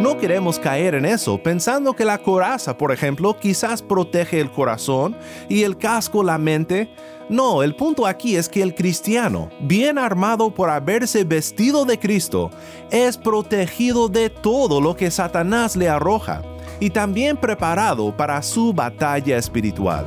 No queremos caer en eso pensando que la coraza, por ejemplo, quizás protege el corazón y el casco la mente. No, el punto aquí es que el cristiano, bien armado por haberse vestido de Cristo, es protegido de todo lo que Satanás le arroja y también preparado para su batalla espiritual.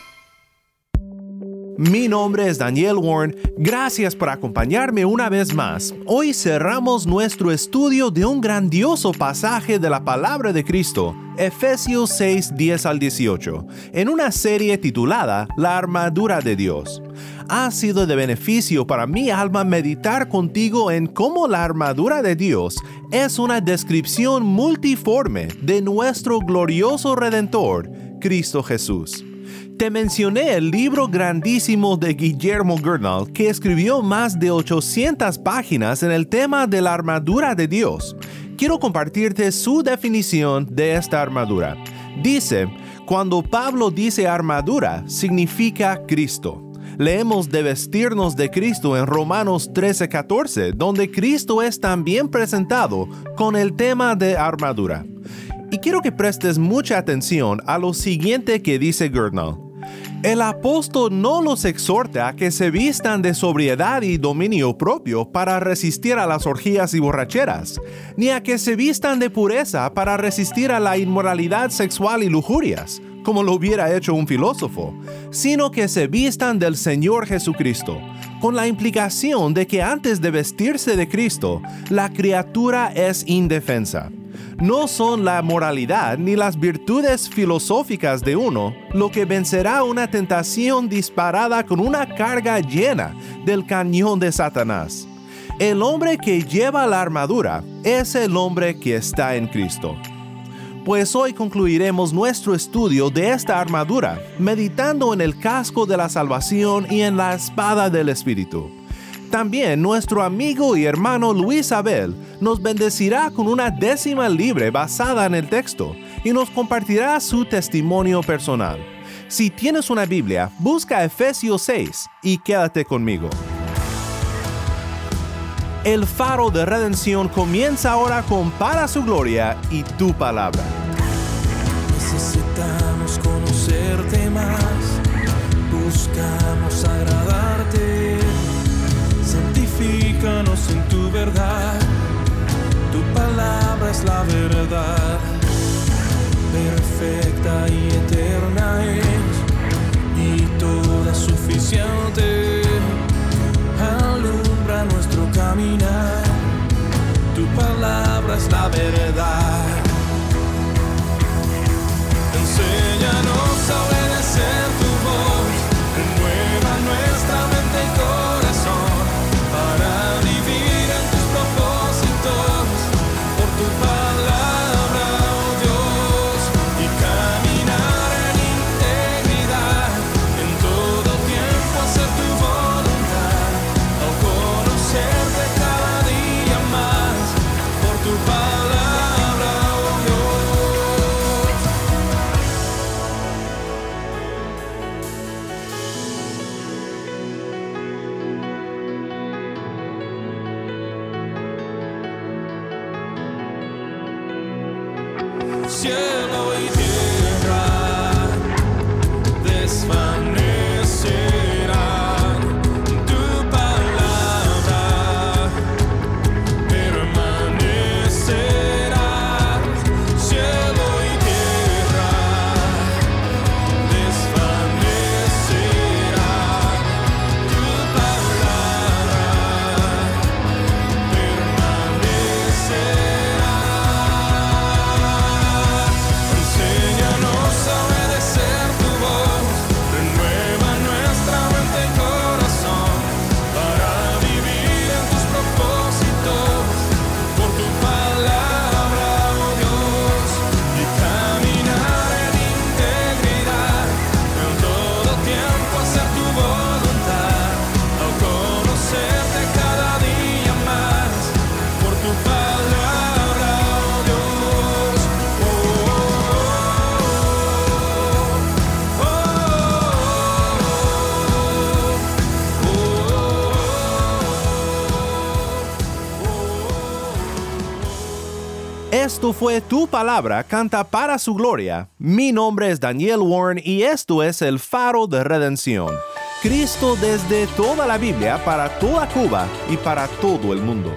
Mi nombre es Daniel Warren, gracias por acompañarme una vez más. Hoy cerramos nuestro estudio de un grandioso pasaje de la palabra de Cristo, Efesios 6, 10 al 18, en una serie titulada La armadura de Dios. Ha sido de beneficio para mi alma meditar contigo en cómo la armadura de Dios es una descripción multiforme de nuestro glorioso Redentor, Cristo Jesús. Te mencioné el libro grandísimo de Guillermo Gurnall que escribió más de 800 páginas en el tema de la armadura de Dios. Quiero compartirte su definición de esta armadura. Dice, cuando Pablo dice armadura, significa Cristo. Leemos de vestirnos de Cristo en Romanos 13:14, donde Cristo es también presentado con el tema de armadura. Y quiero que prestes mucha atención a lo siguiente que dice Gurnall. El apóstol no los exhorta a que se vistan de sobriedad y dominio propio para resistir a las orgías y borracheras, ni a que se vistan de pureza para resistir a la inmoralidad sexual y lujurias, como lo hubiera hecho un filósofo, sino que se vistan del Señor Jesucristo, con la implicación de que antes de vestirse de Cristo, la criatura es indefensa no son la moralidad ni las virtudes filosóficas de uno lo que vencerá una tentación disparada con una carga llena del cañón de Satanás. El hombre que lleva la armadura es el hombre que está en Cristo. Pues hoy concluiremos nuestro estudio de esta armadura, meditando en el casco de la salvación y en la espada del Espíritu. También nuestro amigo y hermano Luis Abel nos bendecirá con una décima libre basada en el texto y nos compartirá su testimonio personal. Si tienes una Biblia, busca Efesios 6 y quédate conmigo. El faro de redención comienza ahora con Para su gloria y tu palabra. Necesitamos conocerte más, buscamos agradarte santifícanos en tu verdad. Tu palabra es la verdad, perfecta y eterna es, y toda suficiente. Alumbra nuestro caminar, tu palabra es la verdad. Enséñanos Fue Tu Palabra, canta para su gloria. Mi nombre es Daniel Warren y esto es el faro de redención. Cristo desde toda la Biblia, para toda Cuba y para todo el mundo.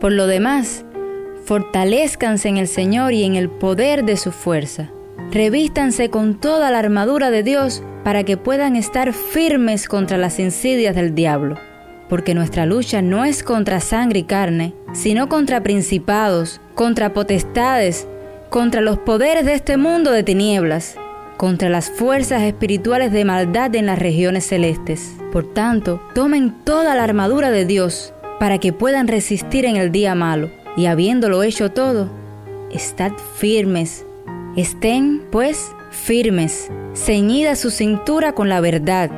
Por lo demás, fortalezcanse en el Señor y en el poder de su fuerza. Revístanse con toda la armadura de Dios para que puedan estar firmes contra las insidias del diablo. Porque nuestra lucha no es contra sangre y carne, sino contra principados, contra potestades, contra los poderes de este mundo de tinieblas, contra las fuerzas espirituales de maldad en las regiones celestes. Por tanto, tomen toda la armadura de Dios para que puedan resistir en el día malo, y habiéndolo hecho todo, estad firmes. Estén, pues, firmes, ceñida su cintura con la verdad,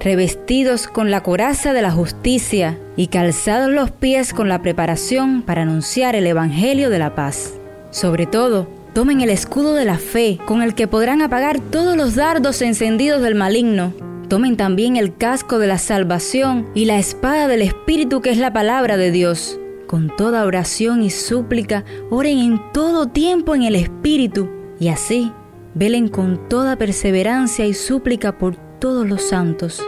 revestidos con la coraza de la justicia y calzados los pies con la preparación para anunciar el Evangelio de la paz. Sobre todo, tomen el escudo de la fe, con el que podrán apagar todos los dardos encendidos del maligno Tomen también el casco de la salvación y la espada del Espíritu que es la palabra de Dios. Con toda oración y súplica, oren en todo tiempo en el Espíritu y así velen con toda perseverancia y súplica por todos los santos.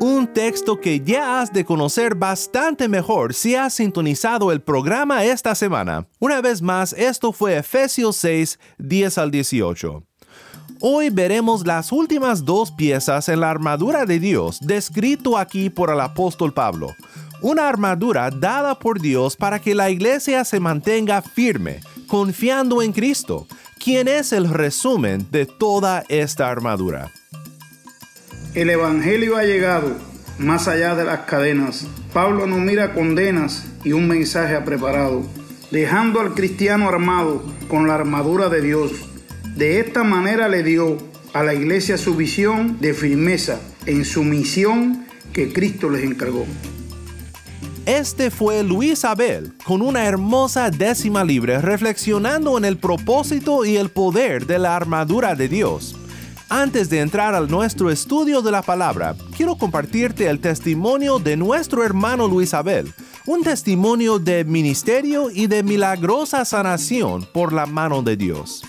Un texto que ya has de conocer bastante mejor si has sintonizado el programa esta semana. Una vez más, esto fue Efesios 6, 10 al 18. Hoy veremos las últimas dos piezas en la armadura de Dios, descrito aquí por el apóstol Pablo. Una armadura dada por Dios para que la iglesia se mantenga firme, confiando en Cristo, quien es el resumen de toda esta armadura. El Evangelio ha llegado más allá de las cadenas. Pablo no mira condenas y un mensaje ha preparado, dejando al cristiano armado con la armadura de Dios de esta manera le dio a la iglesia su visión de firmeza en su misión que Cristo les encargó. Este fue Luis Abel con una hermosa décima libre reflexionando en el propósito y el poder de la armadura de Dios. Antes de entrar a nuestro estudio de la palabra, quiero compartirte el testimonio de nuestro hermano Luis Abel, un testimonio de ministerio y de milagrosa sanación por la mano de Dios.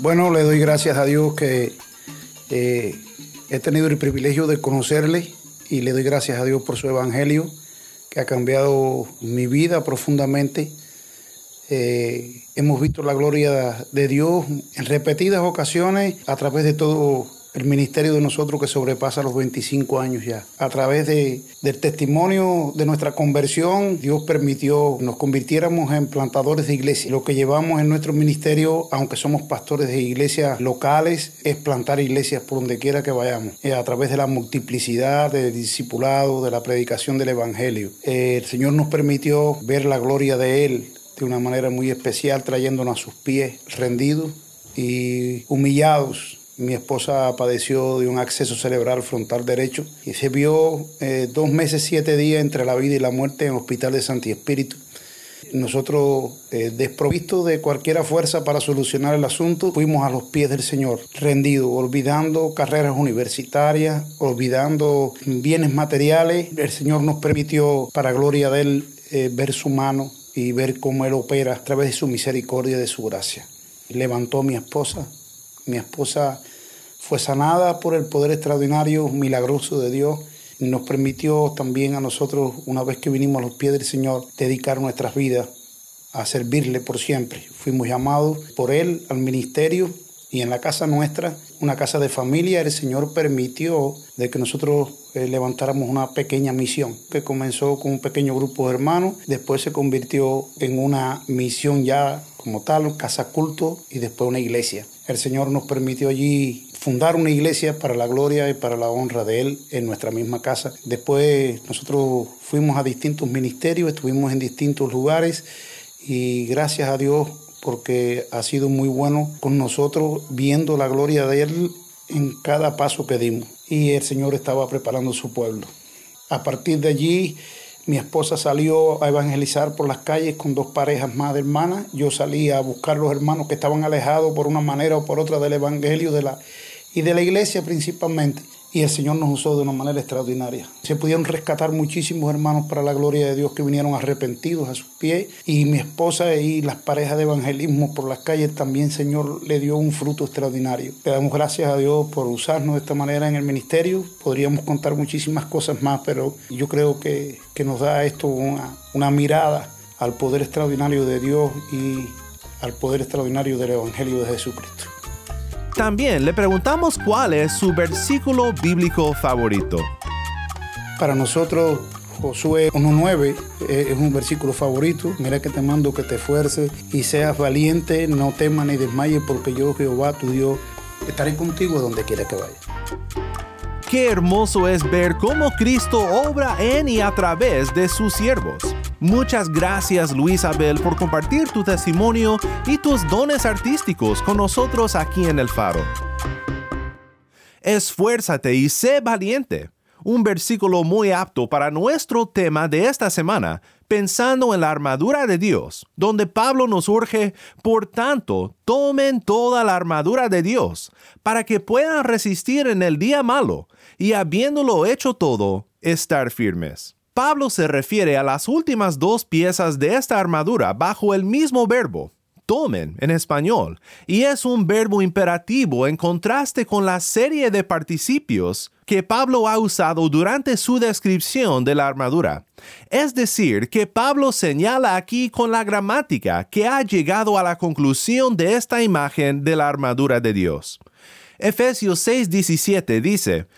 Bueno, le doy gracias a Dios que eh, he tenido el privilegio de conocerle y le doy gracias a Dios por su evangelio que ha cambiado mi vida profundamente. Eh, hemos visto la gloria de Dios en repetidas ocasiones a través de todo el ministerio de nosotros que sobrepasa los 25 años ya. A través de, del testimonio de nuestra conversión, Dios permitió nos convirtiéramos en plantadores de iglesias. Lo que llevamos en nuestro ministerio, aunque somos pastores de iglesias locales, es plantar iglesias por donde quiera que vayamos. Eh, a través de la multiplicidad, del discipulado, de la predicación del Evangelio. Eh, el Señor nos permitió ver la gloria de Él de una manera muy especial, trayéndonos a sus pies rendidos y humillados mi esposa padeció de un acceso cerebral frontal derecho y se vio eh, dos meses, siete días entre la vida y la muerte en el hospital de Santi Espíritu. Nosotros, eh, desprovistos de cualquier fuerza para solucionar el asunto, fuimos a los pies del Señor, rendidos, olvidando carreras universitarias, olvidando bienes materiales. El Señor nos permitió, para gloria de Él, eh, ver su mano y ver cómo Él opera a través de su misericordia y de su gracia. Levantó a mi esposa, mi esposa fue sanada por el poder extraordinario, milagroso de Dios. Nos permitió también a nosotros, una vez que vinimos a los pies del Señor, dedicar nuestras vidas a servirle por siempre. Fuimos llamados por Él al ministerio y en la casa nuestra, una casa de familia, el Señor permitió de que nosotros eh, levantáramos una pequeña misión que comenzó con un pequeño grupo de hermanos, después se convirtió en una misión ya como tal, casa culto y después una iglesia. El Señor nos permitió allí fundar una iglesia para la gloria y para la honra de Él en nuestra misma casa. Después nosotros fuimos a distintos ministerios, estuvimos en distintos lugares y gracias a Dios porque ha sido muy bueno con nosotros viendo la gloria de Él en cada paso que dimos. Y el Señor estaba preparando su pueblo. A partir de allí Mi esposa salió a evangelizar por las calles con dos parejas más de hermanas. Yo salí a buscar los hermanos que estaban alejados por una manera o por otra del evangelio y de la iglesia principalmente y el Señor nos usó de una manera extraordinaria. Se pudieron rescatar muchísimos hermanos para la gloria de Dios que vinieron arrepentidos a sus pies y mi esposa y las parejas de evangelismo por las calles también, Señor, le dio un fruto extraordinario. Le damos gracias a Dios por usarnos de esta manera en el ministerio. Podríamos contar muchísimas cosas más, pero yo creo que, que nos da esto una, una mirada al poder extraordinario de Dios y al poder extraordinario del Evangelio de Jesucristo. También le preguntamos cuál es su versículo bíblico favorito. Para nosotros, Josué 1.9 eh, es un versículo favorito. Mira que te mando que te esfuerces y seas valiente, no temas ni desmayes, porque yo, Jehová, tu Dios, estaré contigo donde quiera que vayas. Qué hermoso es ver cómo Cristo obra en y a través de sus siervos. Muchas gracias Luis Abel por compartir tu testimonio y tus dones artísticos con nosotros aquí en el faro. Esfuérzate y sé valiente. Un versículo muy apto para nuestro tema de esta semana, pensando en la armadura de Dios, donde Pablo nos urge, por tanto, tomen toda la armadura de Dios, para que puedan resistir en el día malo, y habiéndolo hecho todo, estar firmes. Pablo se refiere a las últimas dos piezas de esta armadura bajo el mismo verbo, tomen en español, y es un verbo imperativo en contraste con la serie de participios que Pablo ha usado durante su descripción de la armadura. Es decir, que Pablo señala aquí con la gramática que ha llegado a la conclusión de esta imagen de la armadura de Dios. Efesios 6:17 dice,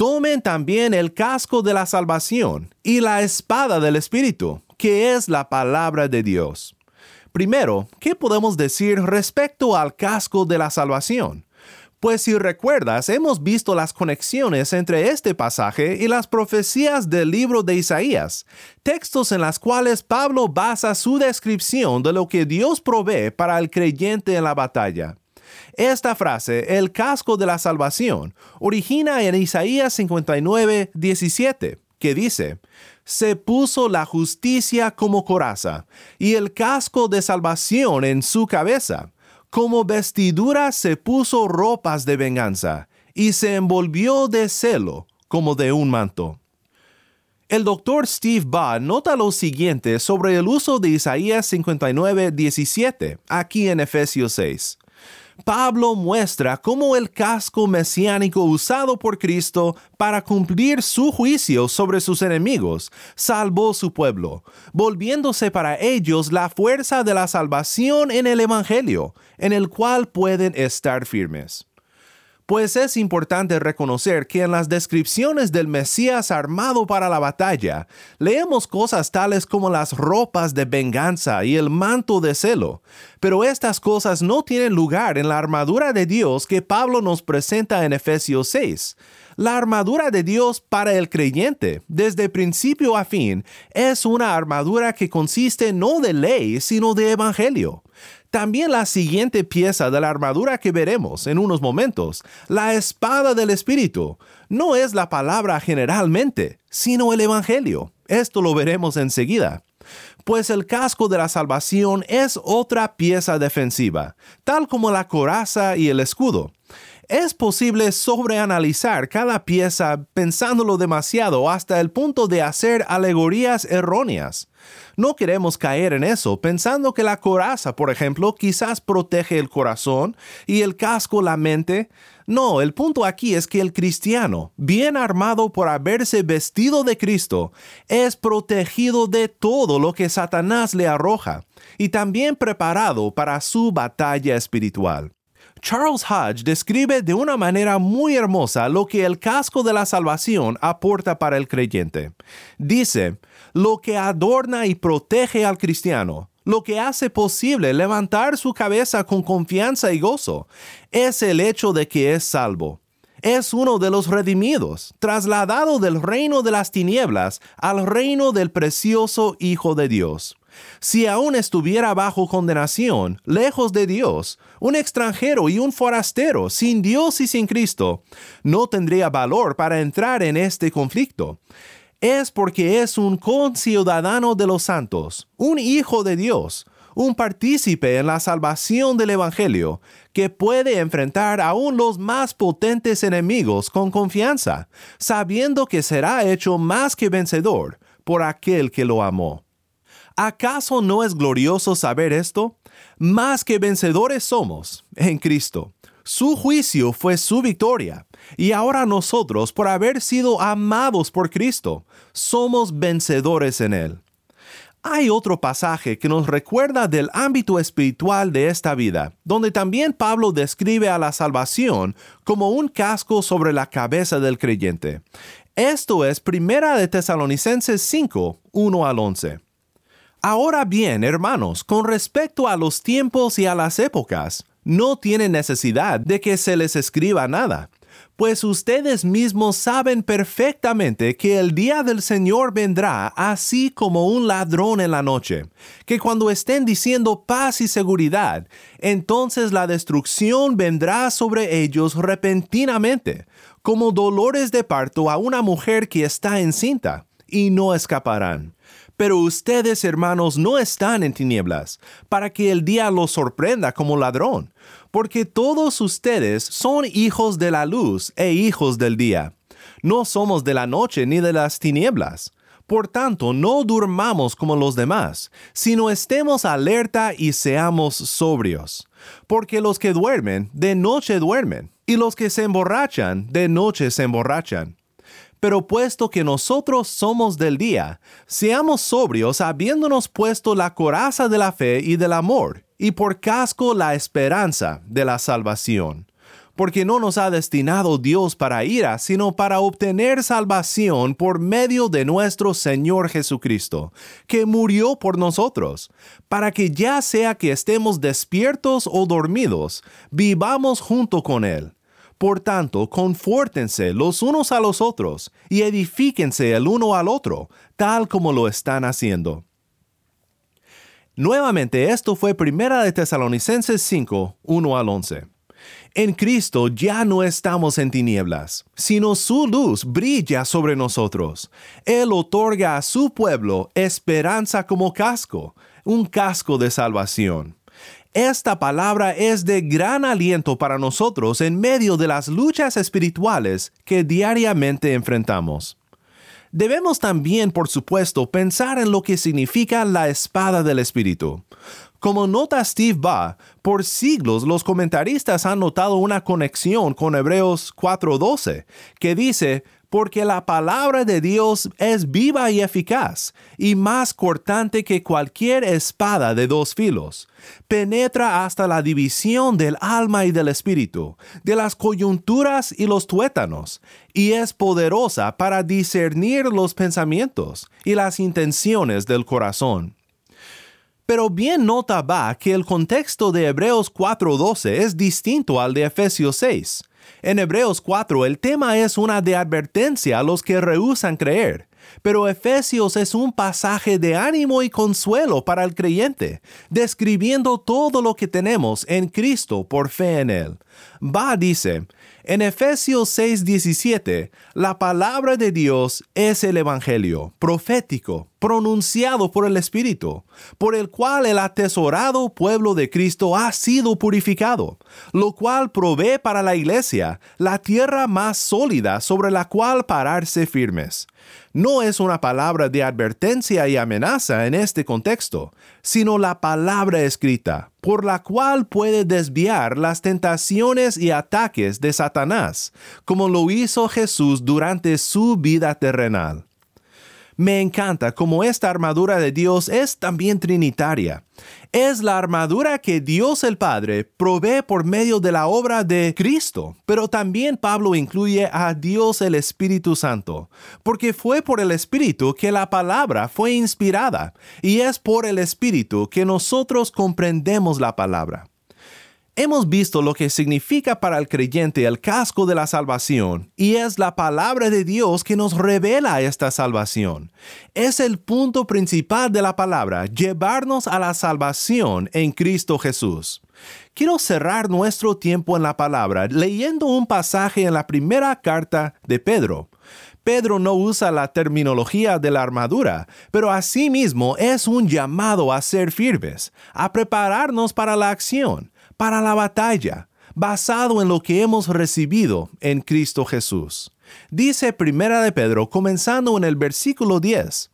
Tomen también el casco de la salvación y la espada del Espíritu, que es la palabra de Dios. Primero, ¿qué podemos decir respecto al casco de la salvación? Pues si recuerdas, hemos visto las conexiones entre este pasaje y las profecías del libro de Isaías, textos en las cuales Pablo basa su descripción de lo que Dios provee para el creyente en la batalla. Esta frase, el casco de la salvación, origina en Isaías 59, 17, que dice, se puso la justicia como coraza y el casco de salvación en su cabeza. Como vestidura se puso ropas de venganza y se envolvió de celo como de un manto. El doctor Steve Baugh nota lo siguiente sobre el uso de Isaías 59, 17, aquí en Efesios 6. Pablo muestra cómo el casco mesiánico usado por Cristo para cumplir su juicio sobre sus enemigos salvó su pueblo, volviéndose para ellos la fuerza de la salvación en el Evangelio, en el cual pueden estar firmes pues es importante reconocer que en las descripciones del Mesías armado para la batalla, leemos cosas tales como las ropas de venganza y el manto de celo, pero estas cosas no tienen lugar en la armadura de Dios que Pablo nos presenta en Efesios 6. La armadura de Dios para el creyente, desde principio a fin, es una armadura que consiste no de ley, sino de evangelio. También la siguiente pieza de la armadura que veremos en unos momentos, la espada del Espíritu, no es la palabra generalmente, sino el Evangelio. Esto lo veremos enseguida. Pues el casco de la salvación es otra pieza defensiva, tal como la coraza y el escudo. Es posible sobreanalizar cada pieza pensándolo demasiado hasta el punto de hacer alegorías erróneas. No queremos caer en eso, pensando que la coraza, por ejemplo, quizás protege el corazón y el casco la mente. No, el punto aquí es que el cristiano, bien armado por haberse vestido de Cristo, es protegido de todo lo que Satanás le arroja y también preparado para su batalla espiritual. Charles Hodge describe de una manera muy hermosa lo que el casco de la salvación aporta para el creyente. Dice, lo que adorna y protege al cristiano, lo que hace posible levantar su cabeza con confianza y gozo, es el hecho de que es salvo. Es uno de los redimidos, trasladado del reino de las tinieblas al reino del precioso Hijo de Dios. Si aún estuviera bajo condenación, lejos de Dios, un extranjero y un forastero, sin Dios y sin Cristo, no tendría valor para entrar en este conflicto. es porque es un conciudadano de los santos, un hijo de Dios, un partícipe en la salvación del Evangelio, que puede enfrentar aún los más potentes enemigos con confianza, sabiendo que será hecho más que vencedor por aquel que lo amó. ¿Acaso no es glorioso saber esto? Más que vencedores somos en Cristo. Su juicio fue su victoria, y ahora nosotros, por haber sido amados por Cristo, somos vencedores en Él. Hay otro pasaje que nos recuerda del ámbito espiritual de esta vida, donde también Pablo describe a la salvación como un casco sobre la cabeza del creyente. Esto es Primera de Tesalonicenses 5, 1 al 11. Ahora bien, hermanos, con respecto a los tiempos y a las épocas, no tienen necesidad de que se les escriba nada pues ustedes mismos saben perfectamente que el día del Señor vendrá así como un ladrón en la noche, que cuando estén diciendo paz y seguridad, entonces la destrucción vendrá sobre ellos repentinamente, como dolores de parto a una mujer que está encinta, y no escaparán. Pero ustedes, hermanos, no están en tinieblas, para que el día los sorprenda como ladrón porque todos ustedes son hijos de la luz e hijos del día. No somos de la noche ni de las tinieblas. Por tanto, no durmamos como los demás, sino estemos alerta y seamos sobrios. Porque los que duermen, de noche duermen, y los que se emborrachan, de noche se emborrachan. Pero puesto que nosotros somos del día, seamos sobrios habiéndonos puesto la coraza de la fe y del amor, y por casco la esperanza de la salvación. Porque no nos ha destinado Dios para ira, sino para obtener salvación por medio de nuestro Señor Jesucristo, que murió por nosotros, para que ya sea que estemos despiertos o dormidos, vivamos junto con Él. Por tanto, confórtense los unos a los otros y edifíquense el uno al otro, tal como lo están haciendo Nuevamente, esto fue Primera de Tesalonicenses 5, 1 al 11. En Cristo ya no estamos en tinieblas, sino su luz brilla sobre nosotros. Él otorga a su pueblo esperanza como casco, un casco de salvación. Esta palabra es de gran aliento para nosotros en medio de las luchas espirituales que diariamente enfrentamos. Debemos también, por supuesto, pensar en lo que significa la espada del Espíritu. Como nota Steve Ba, por siglos los comentaristas han notado una conexión con Hebreos 4:12, que dice, porque la palabra de Dios es viva y eficaz, y más cortante que cualquier espada de dos filos. Penetra hasta la división del alma y del espíritu, de las coyunturas y los tuétanos, y es poderosa para discernir los pensamientos y las intenciones del corazón. Pero bien nota va que el contexto de Hebreos 4:12 es distinto al de Efesios 6. En Hebreos 4 el tema es una de advertencia a los que rehusan creer, pero Efesios es un pasaje de ánimo y consuelo para el creyente, describiendo todo lo que tenemos en Cristo por fe en Él. Va dice, en Efesios 6:17, la palabra de Dios es el Evangelio profético, pronunciado por el Espíritu, por el cual el atesorado pueblo de Cristo ha sido purificado, lo cual provee para la iglesia la tierra más sólida sobre la cual pararse firmes no es una palabra de advertencia y amenaza en este contexto, sino la palabra escrita, por la cual puede desviar las tentaciones y ataques de Satanás, como lo hizo Jesús durante su vida terrenal. Me encanta cómo esta armadura de Dios es también trinitaria. Es la armadura que Dios el Padre provee por medio de la obra de Cristo, pero también Pablo incluye a Dios el Espíritu Santo, porque fue por el Espíritu que la palabra fue inspirada, y es por el Espíritu que nosotros comprendemos la palabra. Hemos visto lo que significa para el creyente el casco de la salvación, y es la palabra de Dios que nos revela esta salvación. Es el punto principal de la palabra, llevarnos a la salvación en Cristo Jesús. Quiero cerrar nuestro tiempo en la palabra leyendo un pasaje en la primera carta de Pedro. Pedro no usa la terminología de la armadura, pero asimismo es un llamado a ser firmes, a prepararnos para la acción, para la batalla, basado en lo que hemos recibido en Cristo Jesús. Dice Primera de Pedro comenzando en el versículo 10.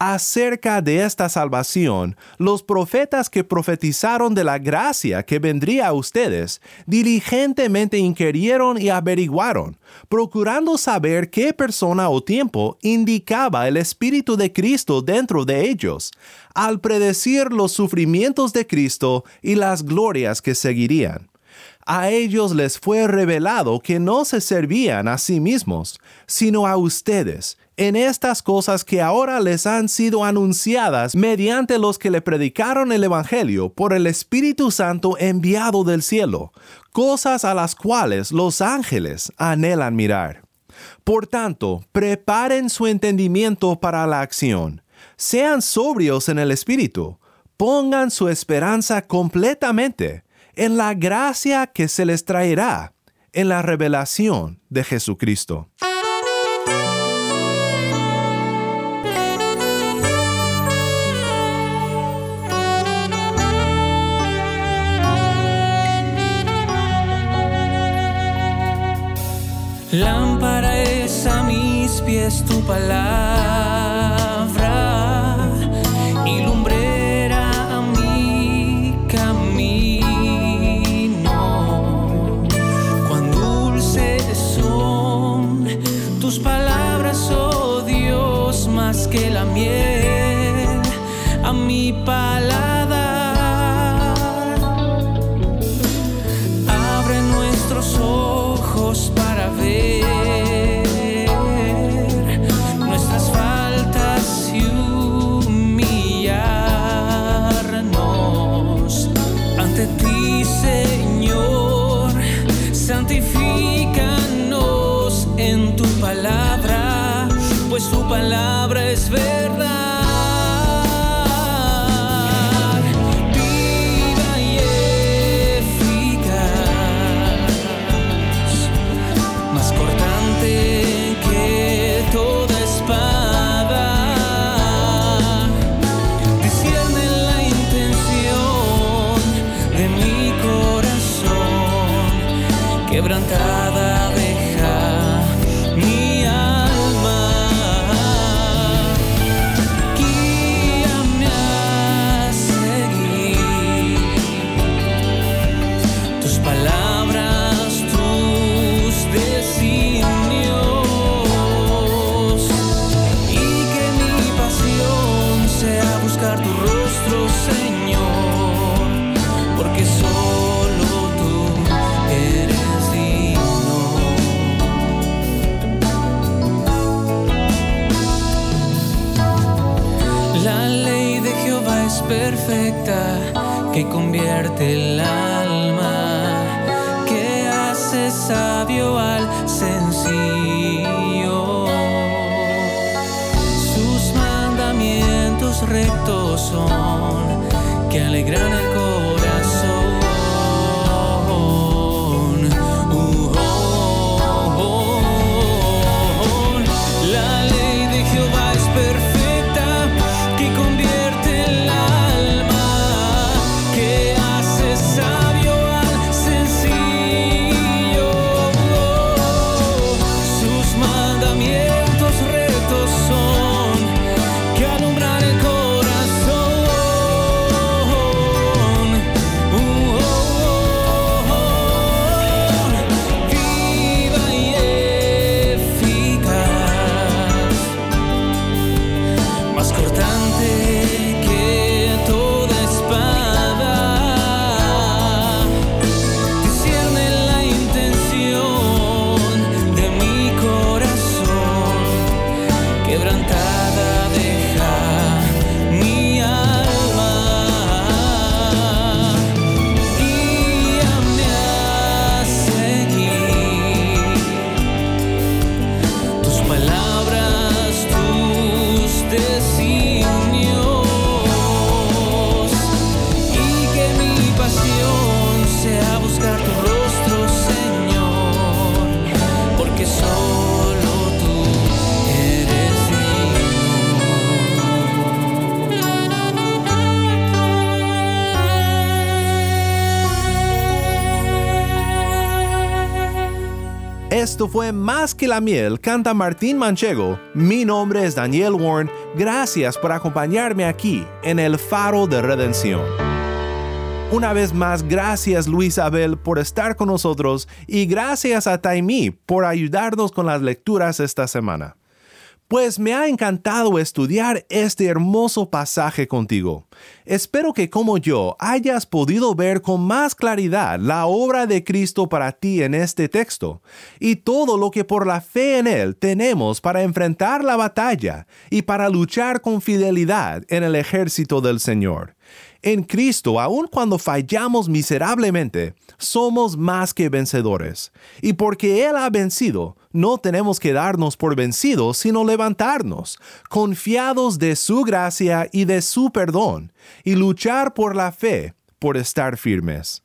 Acerca de esta salvación, los profetas que profetizaron de la gracia que vendría a ustedes, diligentemente inquirieron y averiguaron, procurando saber qué persona o tiempo indicaba el Espíritu de Cristo dentro de ellos, al predecir los sufrimientos de Cristo y las glorias que seguirían a ellos les fue revelado que no se servían a sí mismos, sino a ustedes, en estas cosas que ahora les han sido anunciadas mediante los que le predicaron el Evangelio por el Espíritu Santo enviado del cielo, cosas a las cuales los ángeles anhelan mirar. Por tanto, preparen su entendimiento para la acción, sean sobrios en el Espíritu, pongan su esperanza completamente en la gracia que se les traerá en la revelación de Jesucristo. Lámpara es a mis pies tu palabra tus palabras, oh Dios, más que la miel a mi paladar. Tu palabra es verdad. Que convierte el Esto fue Más que la miel, canta Martín Manchego. Mi nombre es Daniel Warren. Gracias por acompañarme aquí en el Faro de Redención. Una vez más, gracias Luis Abel por estar con nosotros y gracias a Taimí por ayudarnos con las lecturas esta semana. Pues me ha encantado estudiar este hermoso pasaje contigo. Espero que como yo hayas podido ver con más claridad la obra de Cristo para ti en este texto y todo lo que por la fe en Él tenemos para enfrentar la batalla y para luchar con fidelidad en el ejército del Señor. En Cristo, aun cuando fallamos miserablemente, somos más que vencedores. Y porque Él ha vencido, no tenemos que darnos por vencidos, sino levantarnos, confiados de su gracia y de su perdón, y luchar por la fe, por estar firmes.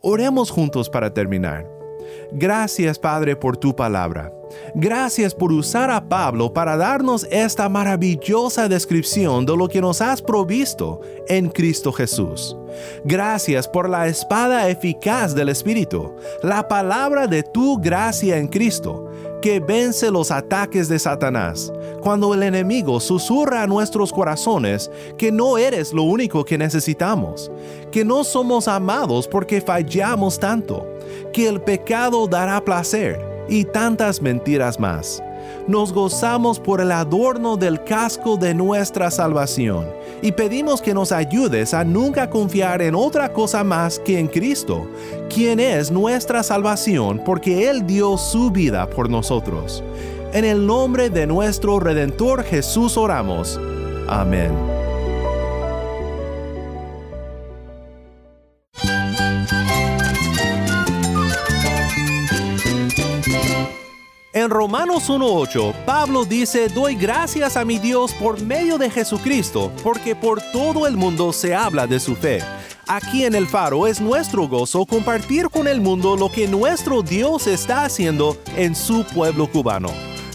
Oremos juntos para terminar. Gracias Padre por tu palabra. Gracias por usar a Pablo para darnos esta maravillosa descripción de lo que nos has provisto en Cristo Jesús. Gracias por la espada eficaz del Espíritu, la palabra de tu gracia en Cristo, que vence los ataques de Satanás. Cuando el enemigo susurra a nuestros corazones que no eres lo único que necesitamos, que no somos amados porque fallamos tanto, que el pecado dará placer y tantas mentiras más. Nos gozamos por el adorno del casco de nuestra salvación y pedimos que nos ayudes a nunca confiar en otra cosa más que en Cristo, quien es nuestra salvación porque Él dio su vida por nosotros. En el nombre de nuestro Redentor Jesús oramos. Amén. En Romanos 1.8, Pablo dice, doy gracias a mi Dios por medio de Jesucristo, porque por todo el mundo se habla de su fe. Aquí en el faro es nuestro gozo compartir con el mundo lo que nuestro Dios está haciendo en su pueblo cubano.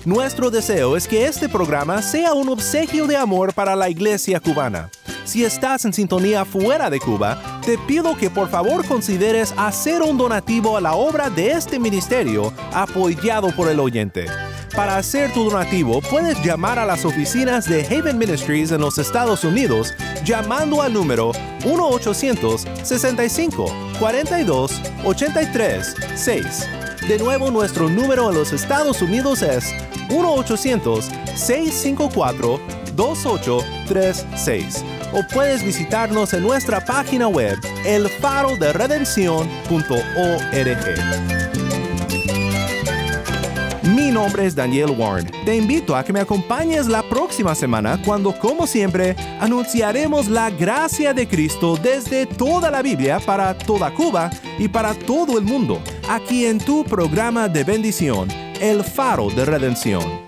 Nuestro deseo es que este programa sea un obsequio de amor para la iglesia cubana. Si estás en sintonía fuera de Cuba, te pido que por favor consideres hacer un donativo a la obra de este ministerio apoyado por el oyente. Para hacer tu donativo, puedes llamar a las oficinas de Haven Ministries en los Estados Unidos llamando al número 1-800-65-42-83-6. De nuevo, nuestro número en los Estados Unidos es 1-800-654-2836. O puedes visitarnos en nuestra página web, elfaroderedención.org. Mi nombre es Daniel Warren. Te invito a que me acompañes la próxima semana cuando, como siempre, anunciaremos la gracia de Cristo desde toda la Biblia para toda Cuba y para todo el mundo, aquí en tu programa de bendición, El Faro de Redención.